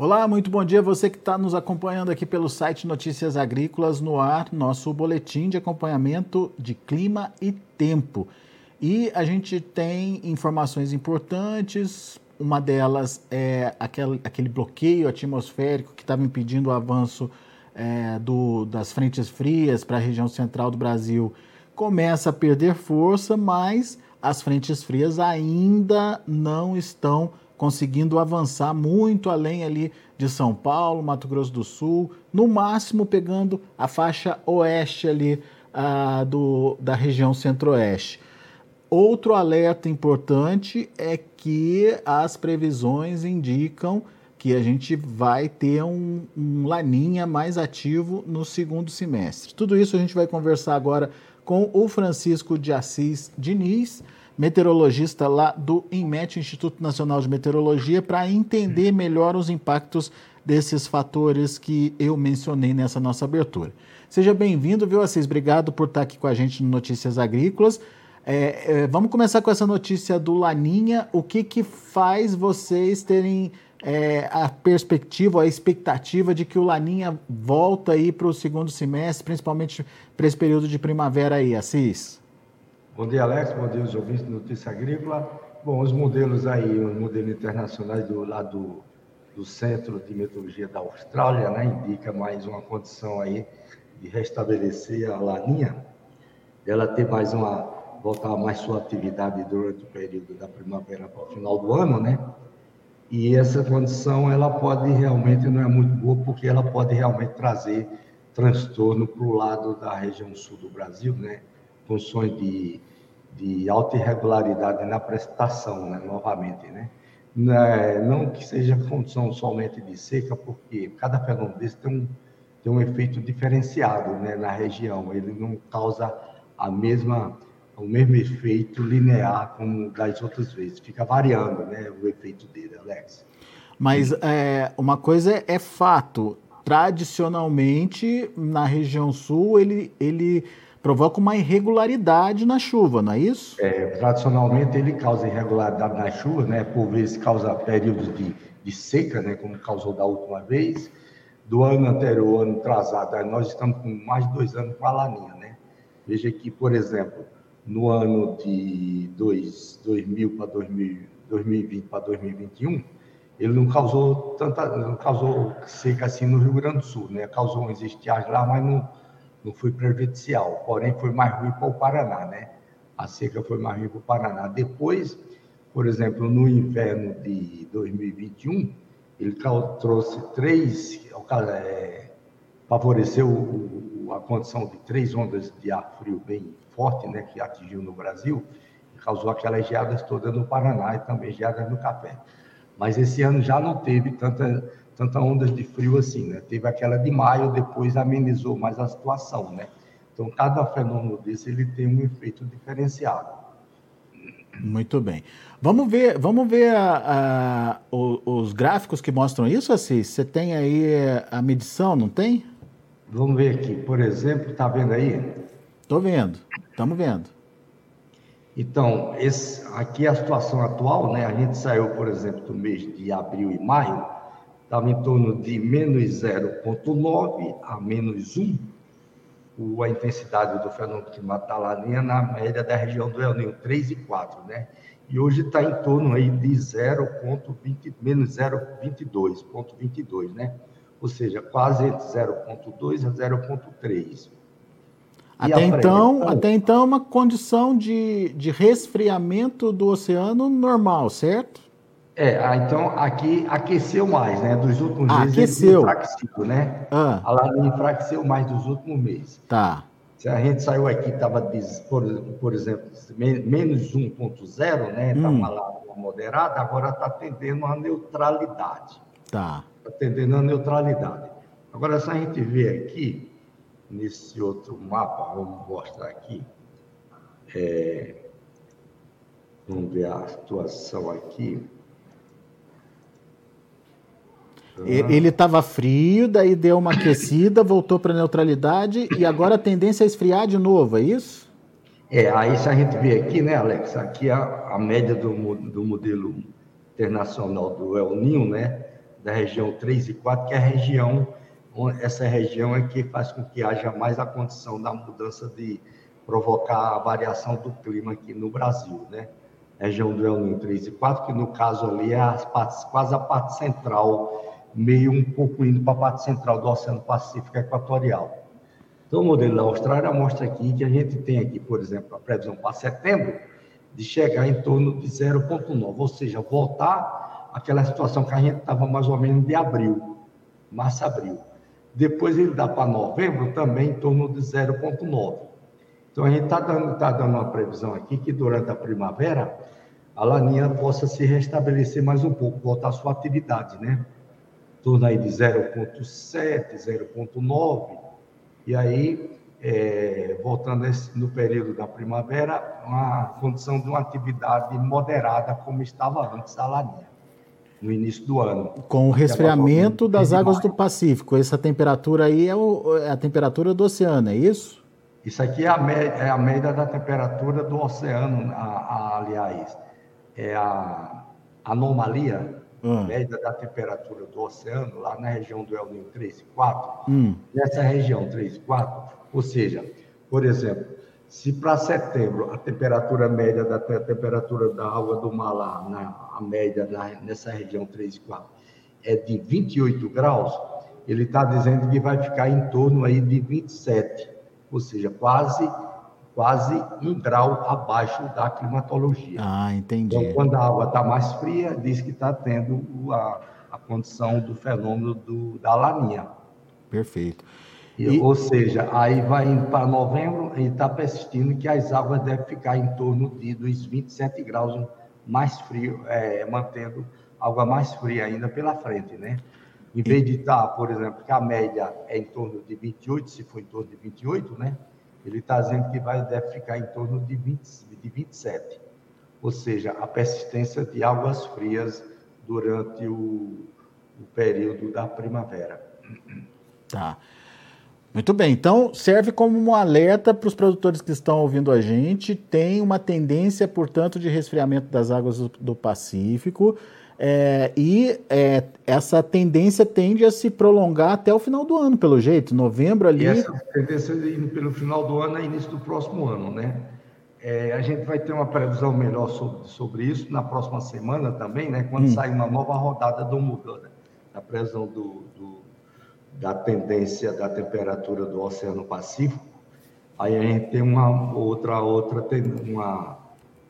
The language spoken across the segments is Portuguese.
Olá, muito bom dia você que está nos acompanhando aqui pelo site Notícias Agrícolas no ar, nosso boletim de acompanhamento de clima e tempo. E a gente tem informações importantes, uma delas é aquele, aquele bloqueio atmosférico que estava impedindo o avanço é, do, das frentes frias para a região central do Brasil, começa a perder força, mas as frentes frias ainda não estão conseguindo avançar muito além ali de São Paulo, Mato Grosso do Sul, no máximo pegando a faixa oeste ali ah, do, da região centro-oeste. Outro alerta importante é que as previsões indicam que a gente vai ter um, um laninha mais ativo no segundo semestre. Tudo isso a gente vai conversar agora com o Francisco de Assis Diniz, meteorologista lá do INMET, Instituto Nacional de Meteorologia, para entender melhor os impactos desses fatores que eu mencionei nessa nossa abertura. Seja bem-vindo, viu, Assis? Obrigado por estar aqui com a gente no Notícias Agrícolas. É, é, vamos começar com essa notícia do Laninha. O que, que faz vocês terem é, a perspectiva, a expectativa de que o Laninha volta aí para o segundo semestre, principalmente para esse período de primavera aí, Assis? Bom dia, Alex. Bom dia, os ouvintes do Notícia Agrícola. Bom, os modelos aí, os modelos internacionais do lado do Centro de Meteorologia da Austrália, né, indica mais uma condição aí de restabelecer a laninha, dela ter mais uma, voltar mais sua atividade durante o período da primavera para o final do ano, né? E essa condição, ela pode realmente, não é muito boa, porque ela pode realmente trazer transtorno para o lado da região sul do Brasil, né? Funções de de alta irregularidade na prestação, né, novamente, né? É, não que seja função somente de seca, porque cada fenômeno desse tem um, tem um efeito diferenciado né, na região, ele não causa a mesma, o mesmo efeito linear como das outras vezes, fica variando né, o efeito dele, Alex. Mas é, uma coisa é fato, tradicionalmente na região sul ele, ele provoca uma irregularidade na chuva, não é isso? É, tradicionalmente ele causa irregularidade na chuva, né? Por vezes causa períodos de, de seca, né? Como causou da última vez. Do ano anterior, ano atrasado, nós estamos com mais de dois anos com a laninha, né? Veja que, por exemplo, no ano de dois, 2000 para 2020 para 2021, ele não causou tanta, não causou seca assim no Rio Grande do Sul, né? Causou uma estiagem lá, mas não não foi prejudicial, porém foi mais ruim para o Paraná, né? A seca foi mais ruim para o Paraná. Depois, por exemplo, no inverno de 2021, ele trouxe três, é, favoreceu a condição de três ondas de ar frio bem forte, né, que atingiu no Brasil, e causou aquelas geadas todas no Paraná e também geadas no Café. Mas esse ano já não teve tanta tanta ondas de frio assim, né? Teve aquela de maio, depois amenizou mais a situação, né? Então, cada fenômeno desse, ele tem um efeito diferenciado. Muito bem. Vamos ver, vamos ver a, a, os gráficos que mostram isso, Assis? Você tem aí a medição, não tem? Vamos ver aqui. Por exemplo, está vendo aí? Estou vendo, estamos vendo. Então, esse, aqui é a situação atual, né? A gente saiu, por exemplo, do mês de abril e maio, estava em torno de menos 0,9 a menos 1, a intensidade do fenômeno climático da Laninha na média da região do El Niño, 3 e 4, né? E hoje está em torno aí de 0,20, menos 0,22,22, né? Ou seja, quase entre 0,2 a 0,3. Até então, até então, uma condição de, de resfriamento do oceano normal, certo? É, ah, então aqui aqueceu mais, né? Dos últimos ah, meses aqueceu. enfraqueceu, né? Ah. A laninha enfraqueceu mais dos últimos meses. Tá. Se a gente saiu aqui, estava, por, por exemplo, menos 1,0, né? Estava hum. lá moderada, agora está tendendo a neutralidade. Tá. Está tendendo a neutralidade. Agora, se a gente ver aqui, nesse outro mapa, vamos mostrar aqui, é, vamos ver a situação aqui. Ele estava frio, daí deu uma aquecida, voltou para neutralidade e agora a tendência é esfriar de novo, é isso? É, aí se a gente vê aqui, né, Alex, aqui a, a média do, do modelo internacional do El Ninho, né, da região 3 e 4, que é a região, essa região é que faz com que haja mais a condição da mudança de provocar a variação do clima aqui no Brasil, né? Região do El Niño 3 e 4, que no caso ali é quase a parte central, meio um pouco indo para a parte central do Oceano Pacífico Equatorial. Então, o modelo da Austrália mostra aqui que a gente tem aqui, por exemplo, a previsão para setembro de chegar em torno de 0,9, ou seja, voltar àquela situação que a gente estava mais ou menos de abril, março, abril. Depois ele dá para novembro também em torno de 0,9. Então, a gente está dando, tá dando uma previsão aqui que durante a primavera a laninha possa se restabelecer mais um pouco, voltar à sua atividade, né? Torno aí de 0,7, 0,9 e aí, é, voltando no período da primavera, uma condição de uma atividade moderada, como estava antes da laninha, no início do ano. Com o resfriamento das águas do Pacífico, essa temperatura aí é, o, é, a temperatura do oceano, é isso? Isso aqui é a, média, é a média da temperatura do oceano, a, a, aliás, é a anomalia hum. média da temperatura do oceano, lá na região do El Niño 3 e 4, hum. nessa região 3 e 4, ou seja, por exemplo, se para setembro a temperatura média da a temperatura da água do mar lá, na, a média da, nessa região 3 e 4, é de 28 graus, ele está dizendo que vai ficar em torno aí de 27, ou seja, quase quase um grau abaixo da climatologia. Ah, entendi. Então, quando a água está mais fria, diz que está tendo a, a condição do fenômeno do, da laninha. Perfeito. E, Ou seja, aí vai indo para novembro e está persistindo que as águas devem ficar em torno de dos 27 graus mais frio, é, mantendo água mais fria ainda pela frente, né? Em vez de estar, tá, por exemplo, que a média é em torno de 28, se for em torno de 28, né? Ele está dizendo que vai, deve ficar em torno de, 20, de 27, ou seja, a persistência de águas frias durante o, o período da primavera. Tá. Muito bem, então serve como um alerta para os produtores que estão ouvindo a gente. Tem uma tendência, portanto, de resfriamento das águas do, Pacífico. É, e é, essa tendência tende a se prolongar até o final do ano, pelo jeito, novembro ali. E essa tendência indo pelo final do ano é início do próximo ano, né? É, a gente vai ter uma previsão melhor sobre, sobre isso na próxima semana também, né? Quando hum. sair uma nova rodada do Mudana, a previsão do, do, da tendência da temperatura do Oceano Pacífico. Aí a gente tem uma outra outra uma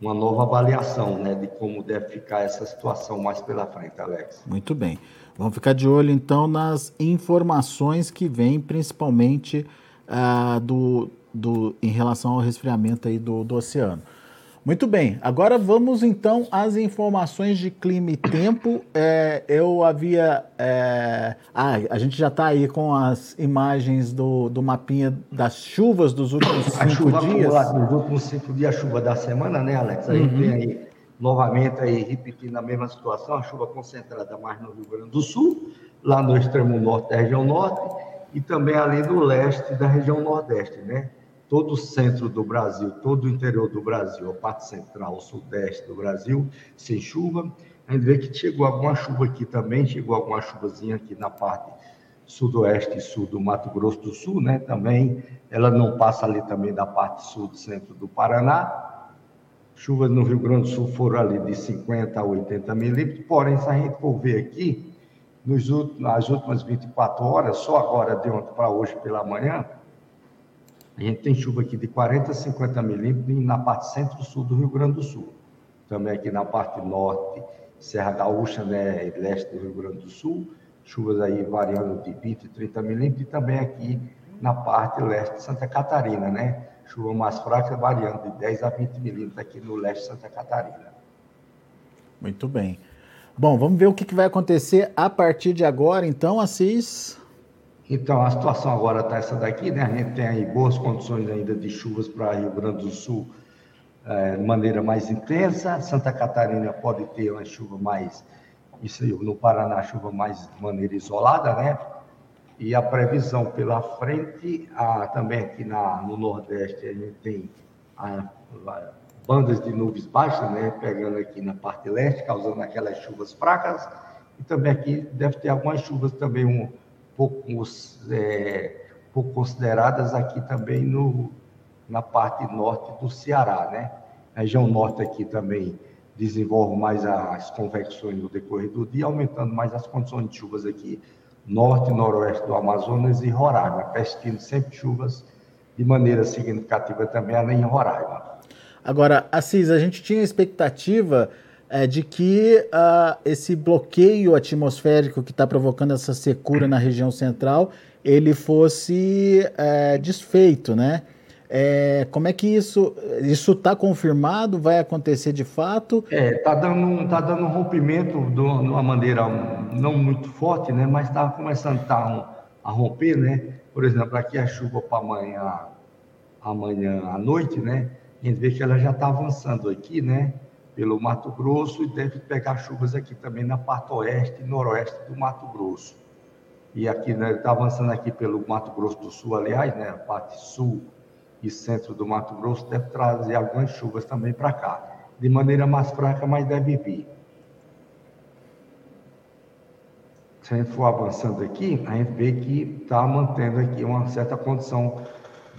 uma nova avaliação né, de como deve ficar essa situação mais pela frente, Alex. Muito bem. Vamos ficar de olho, então, nas informações que vêm, principalmente uh, do, do, em relação ao resfriamento aí do, do oceano. Muito bem, agora vamos então às informações de clima e tempo. É, eu havia. É... Ah, a gente já está aí com as imagens do, do mapinha das chuvas dos últimos a cinco chuva dias. Dos últimos cinco dias, a chuva da semana, né, Alex? A gente uhum. tem aí novamente aí repetindo a mesma situação, a chuva concentrada mais no Rio Grande do Sul, lá no extremo norte da região norte, e também ali no leste da região nordeste, né? Todo o centro do Brasil, todo o interior do Brasil, a parte central, o sudeste do Brasil, sem chuva. A gente vê que chegou alguma chuva aqui também, chegou alguma chuvazinha aqui na parte sudoeste e sul do Mato Grosso do Sul, né? Também ela não passa ali também da parte sul do centro do Paraná. Chuvas no Rio Grande do Sul foram ali de 50 a 80 milímetros, porém, se a gente for ver aqui, nos últimos, nas últimas 24 horas, só agora de ontem para hoje pela manhã, a gente tem chuva aqui de 40 a 50 milímetros na parte centro-sul do Rio Grande do Sul. Também aqui na parte norte, Serra Gaúcha, né, leste do Rio Grande do Sul, chuvas aí variando de 20 a 30 milímetros, e também aqui na parte leste de Santa Catarina, né? Chuva mais fraca variando de 10 a 20 milímetros aqui no leste de Santa Catarina. Muito bem. Bom, vamos ver o que vai acontecer a partir de agora, então, Assis. Então, a situação agora está essa daqui, né? A gente tem aí boas condições ainda de chuvas para Rio Grande do Sul é, de maneira mais intensa. Santa Catarina pode ter uma chuva mais, isso aí, no Paraná, chuva mais de maneira isolada, né? E a previsão pela frente, a, também aqui na, no Nordeste, a gente tem a, a, bandas de nuvens baixas, né? Pegando aqui na parte leste, causando aquelas chuvas fracas e também aqui deve ter algumas chuvas também um pouco, é, pouco consideradas aqui também no, na parte norte do Ceará, né? A região norte aqui também desenvolve mais as convecções no decorrer do dia, aumentando mais as condições de chuvas aqui norte e noroeste do Amazonas e Roraima, persistindo sempre chuvas de maneira significativa também além em Roraima. Agora, Assis, a gente tinha expectativa é, de que uh, esse bloqueio atmosférico que está provocando essa secura na região central, ele fosse é, desfeito, né? É, como é que isso isso está confirmado? Vai acontecer de fato? É, tá dando tá dando um rompimento de uma maneira não muito forte, né? Mas está começando tá a romper, né? Por exemplo, aqui a chuva para amanhã, amanhã à noite, né? A gente vê que ela já está avançando aqui, né? Pelo Mato Grosso e deve pegar chuvas aqui também na parte oeste e noroeste do Mato Grosso. E aqui, né? Está avançando aqui pelo Mato Grosso do Sul, aliás, né? A parte sul e centro do Mato Grosso deve trazer algumas chuvas também para cá. De maneira mais fraca, mas deve vir. Se a gente for avançando aqui, a gente vê que está mantendo aqui uma certa condição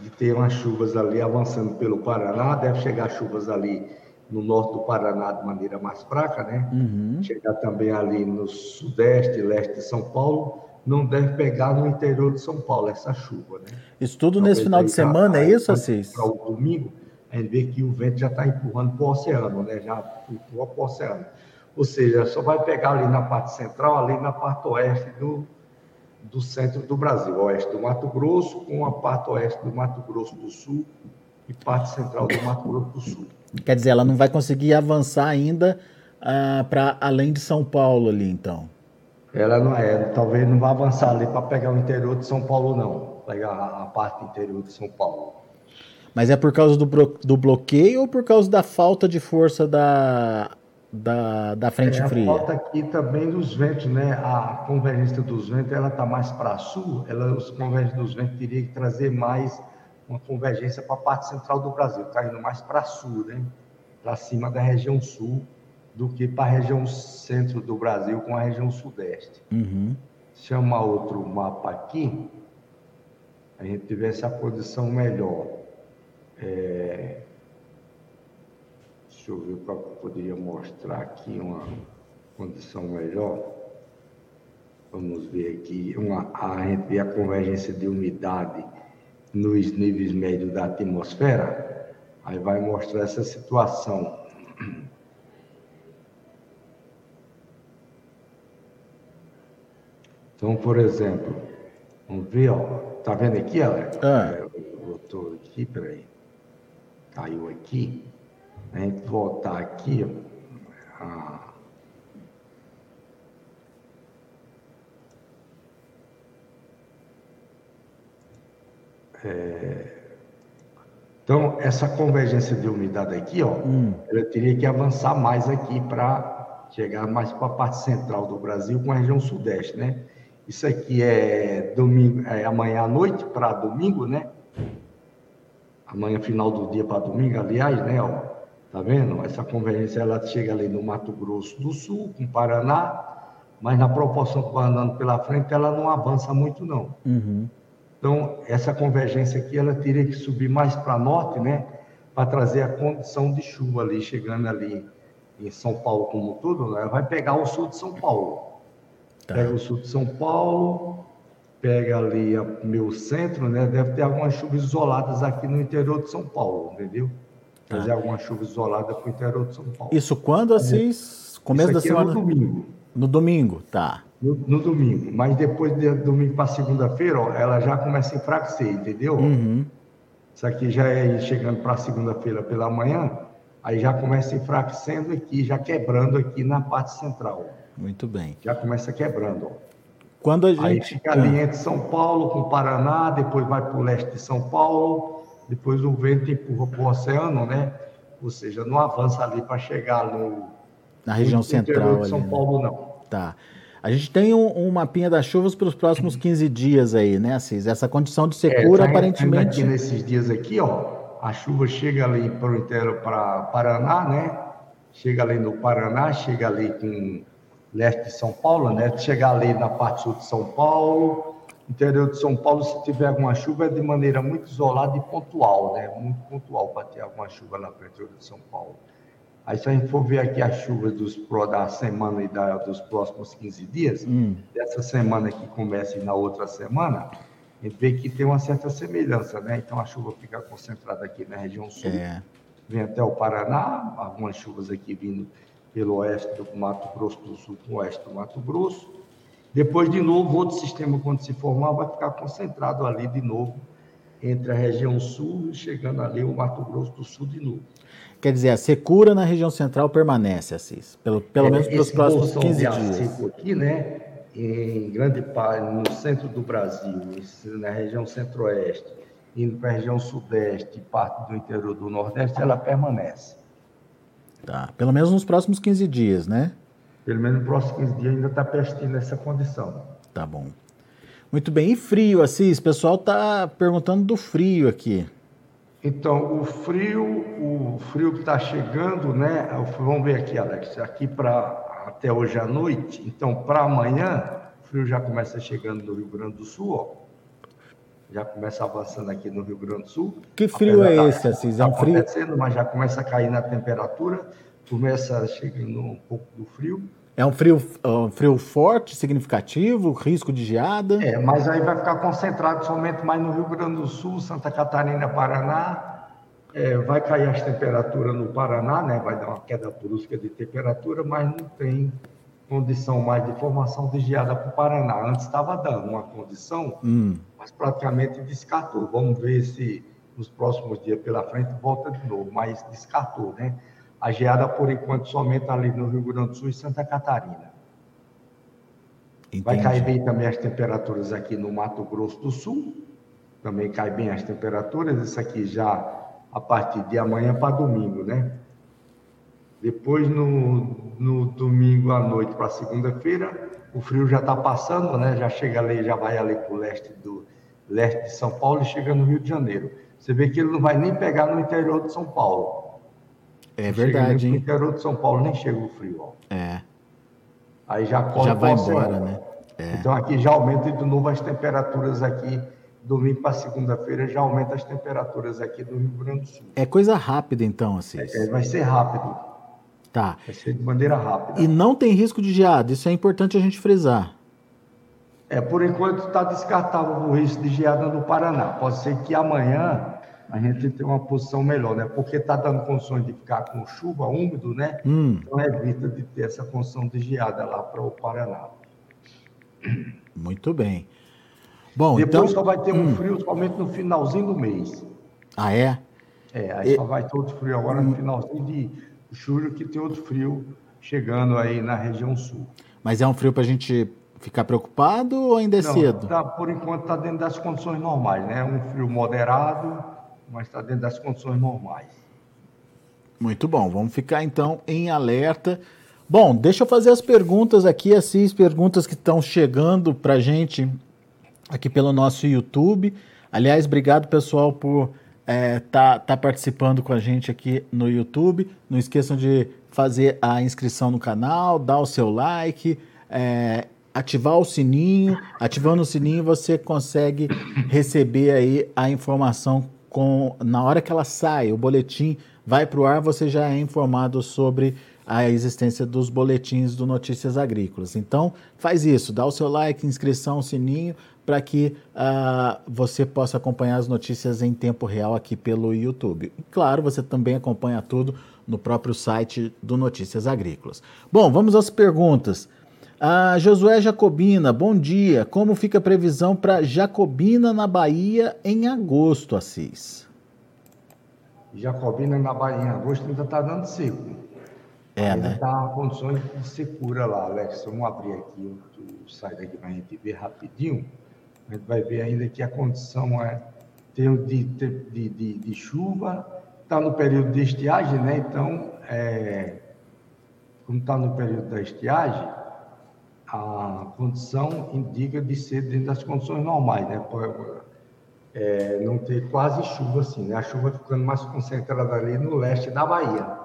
de ter umas chuvas ali avançando pelo Paraná, deve chegar chuvas ali no norte do Paraná de maneira mais fraca, né? Uhum. Chegar também ali no sudeste, leste de São Paulo, não deve pegar no interior de São Paulo essa chuva, né? Isso tudo Talvez nesse final de semana, é isso, Assis? Para o domingo, a gente vê que o vento já está empurrando para o oceano, né? Já empurra para o oceano. Ou seja, só vai pegar ali na parte central, ali na parte oeste do, do centro do Brasil, oeste do Mato Grosso, com a parte oeste do Mato Grosso do Sul e parte central do Mato Grosso do Sul. Quer dizer, ela não vai conseguir avançar ainda uh, para além de São Paulo ali, então? Ela não é, talvez não vá avançar ali para pegar o interior de São Paulo, não. Pegar a parte interior de São Paulo. Mas é por causa do, do bloqueio ou por causa da falta de força da, da, da frente é, fria? Falta aqui também dos ventos, né? A convergência dos ventos, ela está mais para sul, ela, os convergências dos ventos teria que trazer mais uma convergência para a parte central do Brasil, está indo mais para sul, né? Para cima da região sul do que para a região centro do Brasil com a região sudeste. Uhum. Chama outro mapa aqui, a gente tivesse a posição melhor. É... Deixa eu ver qual que eu poderia mostrar aqui uma condição melhor. Vamos ver aqui, uma, a gente vê a convergência de umidade nos níveis médios da atmosfera, aí vai mostrar essa situação. Então, por exemplo, vamos ver, ó, tá vendo aqui, Alex? Ah. É, voltou aqui, peraí. Caiu aqui. A gente voltar aqui, ó. Ah. É... Então, essa convergência de umidade aqui, ó, hum. ela teria que avançar mais aqui para chegar mais para a parte central do Brasil com a região sudeste, né? Isso aqui é domingo, é amanhã à noite para domingo, né? Amanhã final do dia para domingo, aliás, né? Ó, tá vendo? Essa convergência ela chega ali no Mato Grosso do Sul, com Paraná, mas na proporção que vai andando pela frente, ela não avança muito, não. Uhum. Então, essa convergência aqui, ela teria que subir mais para norte, né? Para trazer a condição de chuva ali, chegando ali em São Paulo como tudo, né? vai pegar o sul de São Paulo. Tá. Pega o sul de São Paulo, pega ali o meu centro, né? Deve ter algumas chuvas isoladas aqui no interior de São Paulo, entendeu? Tá. Fazer alguma chuva isolada para o interior de São Paulo. Isso quando, Assis? Começo da semana? É no domingo. No domingo, tá. No, no domingo. Mas depois de domingo para segunda-feira, ela já começa a enfraquecer, entendeu? Uhum. Isso aqui já é chegando para segunda-feira pela manhã, aí já começa enfraquecendo aqui, já quebrando aqui na parte central. Muito bem. Já começa quebrando. Ó. Quando a gente... Aí fica ali entre São Paulo com Paraná, depois vai para o leste de São Paulo, depois o vento empurra para o oceano, né? Ou seja, não avança ali para chegar no... Na região no central de São ali, né? Paulo, não. Tá. A gente tem um, um mapinha das chuvas para os próximos 15 dias aí, né, Assis? Essa condição de secura, é, tá aparentemente... Aqui nesses dias aqui, ó, a chuva chega ali para o inteiro para Paraná, né? Chega ali no Paraná, chega ali com leste de São Paulo, né? Chegar ali na parte sul de São Paulo, interior de São Paulo, se tiver alguma chuva, é de maneira muito isolada e pontual, né? Muito pontual para ter alguma chuva o interior de São Paulo. Aí, se a gente for ver aqui as chuvas dos, da semana e da, dos próximos 15 dias, hum. dessa semana que começa e na outra semana, a gente vê que tem uma certa semelhança, né? Então, a chuva fica concentrada aqui na região sul, é. vem até o Paraná, algumas chuvas aqui vindo pelo oeste do Mato Grosso do Sul com o oeste do Mato Grosso. Depois, de novo, outro sistema, quando se formar, vai ficar concentrado ali de novo, entre a região sul e chegando ali o Mato Grosso do Sul de novo. Quer dizer, a secura na região central permanece, Assis, pelo, pelo é, menos pelos próximos 15 dias. Seco aqui, né, em grande parte, no centro do Brasil, na região centro-oeste, indo para a região sudeste e parte do interior do nordeste, ela permanece. Tá, pelo menos nos próximos 15 dias, né? Pelo menos nos próximos 15 dias ainda está persistindo essa condição. Tá bom. Muito bem. E frio, Assis? O pessoal está perguntando do frio aqui. Então, o frio, o frio que está chegando, né? Vamos ver aqui, Alex, aqui para até hoje à noite. Então, para amanhã, o frio já começa chegando no Rio Grande do Sul, ó. Já começa avançando aqui no Rio Grande do Sul. Que frio é esse, Assis? É um frio? Mas já começa a cair na temperatura, começa chegando um pouco do frio. É um frio, um frio forte, significativo, risco de geada? É, mas aí vai ficar concentrado somente mais no Rio Grande do Sul, Santa Catarina, Paraná. É, vai cair as temperaturas no Paraná, né? vai dar uma queda brusca de temperatura, mas não tem condição mais de formação de geada para o Paraná. Antes estava dando uma condição, hum. mas praticamente descartou. Vamos ver se nos próximos dias pela frente volta de novo, mas descartou, né? A geada, por enquanto, somente ali no Rio Grande do Sul e Santa Catarina. Entendi. Vai cair bem também as temperaturas aqui no Mato Grosso do Sul. Também cai bem as temperaturas. Isso aqui já a partir de amanhã para domingo, né? Depois, no, no domingo à noite para segunda-feira, o frio já está passando, né? Já chega ali, já vai ali para o leste do leste de São Paulo e chega no Rio de Janeiro. Você vê que ele não vai nem pegar no interior de São Paulo. É verdade, hein? No interior de São Paulo nem chega o frio, ó. É. Aí já corre Já vai embora, né? É. Então aqui já aumenta de novo as temperaturas aqui. Domingo para segunda-feira já aumenta as temperaturas aqui do Rio Grande do Sul. É coisa rápida então, assim. É, vai ser rápido. Tá. Vai ser de maneira rápida. E não tem risco de geada, isso é importante a gente frisar. É, por enquanto está descartável o risco de geada no Paraná. Pode ser que amanhã a gente tem uma posição melhor, né? Porque está dando condições de ficar com chuva, úmido, né? Hum. Então evita de ter essa condição de geada lá para o Paraná. Muito bem. Bom, Depois então... só vai ter um hum. frio somente no finalzinho do mês. Ah, é? É, aí e... só vai ter outro frio agora no hum. finalzinho de julho, que tem outro frio chegando aí na região sul. Mas é um frio para a gente ficar preocupado ou ainda é Não, cedo? Tá, por enquanto está dentro das condições normais, né? Um frio moderado, mas está dentro das condições normais. Muito bom, vamos ficar então em alerta. Bom, deixa eu fazer as perguntas aqui, Assis, perguntas que estão chegando para gente aqui pelo nosso YouTube. Aliás, obrigado pessoal por estar é, tá, tá participando com a gente aqui no YouTube. Não esqueçam de fazer a inscrição no canal, dar o seu like, é, ativar o sininho. Ativando o sininho você consegue receber aí a informação com na hora que ela sai, o boletim vai para o ar, você já é informado sobre a existência dos boletins do Notícias Agrícolas. Então, faz isso, dá o seu like, inscrição, sininho, para que uh, você possa acompanhar as notícias em tempo real aqui pelo YouTube. E, claro, você também acompanha tudo no próprio site do Notícias Agrícolas. Bom, vamos às perguntas. Ah, Josué Jacobina, bom dia. Como fica a previsão para Jacobina na Bahia em agosto, Assis? Jacobina na Bahia em agosto ainda está dando seco. É, ainda né? Está condições de secura lá, Alex. Vamos abrir aqui o site aqui para a gente ver rapidinho. A gente vai ver ainda que a condição é de, de, de, de chuva, está no período de estiagem, né? Então, é, como está no período da estiagem, a condição indica de ser dentro das condições normais, né? É, não ter quase chuva assim, né? A chuva ficando mais concentrada ali no leste da Bahia.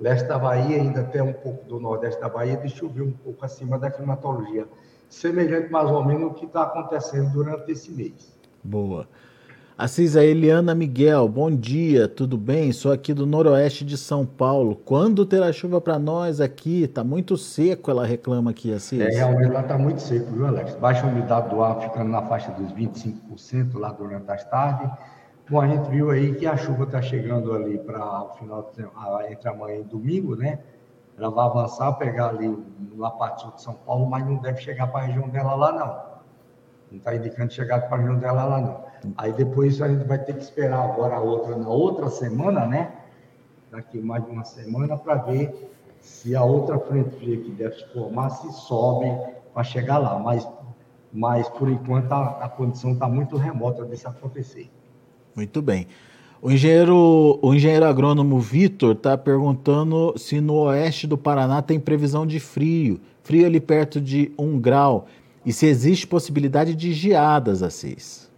leste da Bahia, ainda até um pouco do nordeste da Bahia, de chover um pouco acima da climatologia. Semelhante mais ou menos o que está acontecendo durante esse mês. Boa. Assis, a Eliana Miguel, bom dia, tudo bem? Sou aqui do noroeste de São Paulo. Quando terá chuva para nós aqui? Tá muito seco, ela reclama aqui, Assis. É, realmente lá tá muito seco, viu, Alex? Baixa umidade do ar ficando na faixa dos 25% lá durante as tardes Bom, a gente viu aí que a chuva está chegando ali para o final de, entre amanhã e domingo, né? Ela vai avançar, pegar ali na parte sul de São Paulo, mas não deve chegar para a região dela lá, não. Não está indicando chegar para a região dela lá, não. Aí depois a gente vai ter que esperar agora a outra, na outra semana, né? Daqui mais de uma semana, para ver se a outra frente fria que deve se formar se sobe para chegar lá. Mas, mas por enquanto a, a condição está muito remota disso acontecer. Muito bem. O engenheiro, o engenheiro agrônomo Vitor está perguntando se no oeste do Paraná tem previsão de frio, frio ali perto de um grau, e se existe possibilidade de geadas, Assis.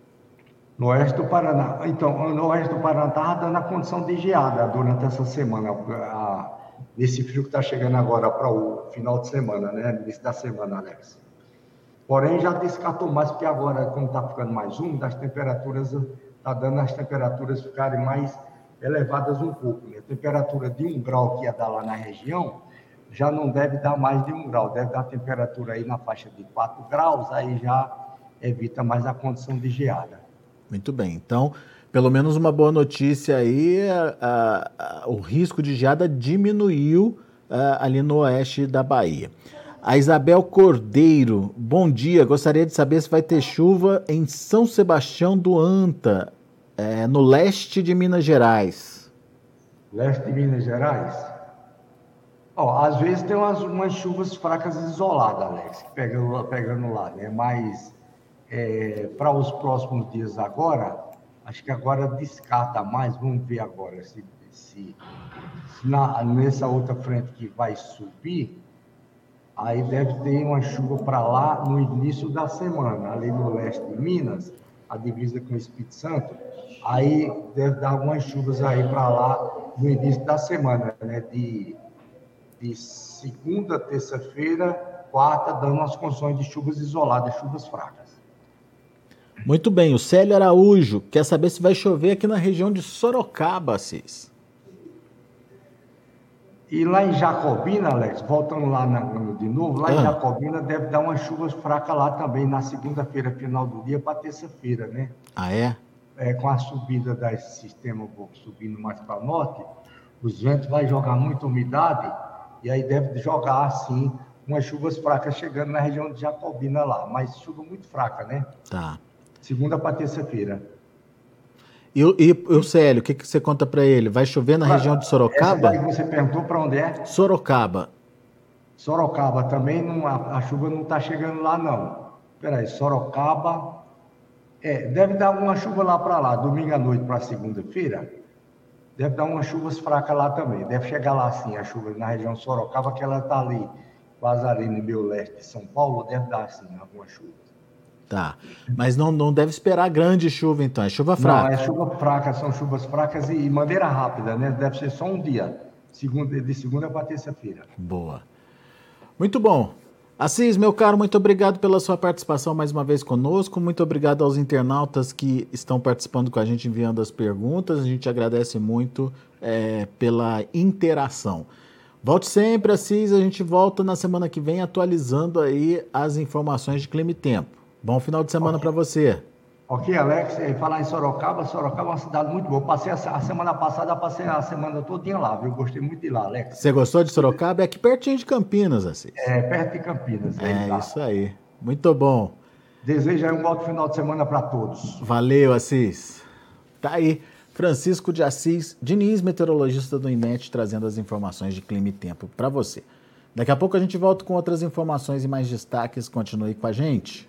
No oeste do Paraná, então, no oeste do Paraná está dando a condição de geada durante essa semana, a, esse frio que está chegando agora para o final de semana, né, início da semana, Alex. Porém, já descartou mais, porque agora, como está ficando mais úmido, as temperaturas está dando as temperaturas ficarem mais elevadas um pouco. Né? A temperatura de um grau que ia dar lá na região já não deve dar mais de um grau, deve dar temperatura aí na faixa de 4 graus, aí já evita mais a condição de geada. Muito bem, então, pelo menos uma boa notícia aí, a, a, o risco de geada diminuiu a, ali no oeste da Bahia. A Isabel Cordeiro, bom dia. Gostaria de saber se vai ter chuva em São Sebastião do Anta, é, no leste de Minas Gerais. Leste de Minas Gerais? Ó, às vezes tem umas, umas chuvas fracas isoladas, Alex, pegando, pegando lá, né? Mas é, para os próximos dias agora, acho que agora descarta mais. Vamos ver agora se, se, se na, nessa outra frente que vai subir Aí deve ter uma chuva para lá no início da semana, ali no leste de Minas, a divisa com o Espírito Santo. Aí deve dar algumas chuvas aí para lá no início da semana, né? De, de segunda, terça-feira, quarta, dando as condições de chuvas isoladas, chuvas fracas. Muito bem, o Célio Araújo quer saber se vai chover aqui na região de Sorocaba, Cis. E lá em Jacobina, Alex, voltando lá na, de novo, lá ah. em Jacobina deve dar umas chuvas fracas lá também, na segunda-feira, final do dia, para terça-feira, né? Ah, é? É, com a subida desse sistema subindo mais para o norte, os ventos vai jogar muita umidade e aí deve jogar, assim, umas chuvas fracas chegando na região de Jacobina lá, mas chuva muito fraca, né? Tá. Segunda para terça-feira. E, e, o Célio, o que, que você conta para ele? Vai chover na região de Sorocaba? Essa você perguntou para onde é? Sorocaba. Sorocaba também, não, a, a chuva não está chegando lá, não. Peraí, Sorocaba. É, deve dar uma chuva lá para lá, domingo à noite para segunda-feira. Deve dar umas chuvas fracas lá também. Deve chegar lá sim, a chuva na região Sorocaba, que ela está ali, quase ali no meu leste de São Paulo, deve dar sim alguma chuva. Tá. Mas não, não deve esperar grande chuva, então. É chuva fraca. Não, é chuva fraca, são chuvas fracas e maneira rápida, né? Deve ser só um dia. Segunda, de segunda para terça-feira. Boa. Muito bom. Assis, meu caro, muito obrigado pela sua participação mais uma vez conosco. Muito obrigado aos internautas que estão participando com a gente, enviando as perguntas. A gente agradece muito é, pela interação. Volte sempre, Assis. A gente volta na semana que vem atualizando aí as informações de clima e tempo. Bom final de semana okay. para você. Ok, Alex. Falar em Sorocaba, Sorocaba é uma cidade muito boa. Passei a, a semana passada, passei a semana todinha lá, viu? Gostei muito de lá, Alex. Você gostou de Sorocaba? É aqui pertinho de Campinas, assim. É, perto de Campinas. É, é isso aí. Muito bom. Desejo aí um bom final de semana para todos. Valeu, Assis. Tá aí. Francisco de Assis Diniz, meteorologista do INET, trazendo as informações de clima e tempo para você. Daqui a pouco a gente volta com outras informações e mais destaques. Continue com a gente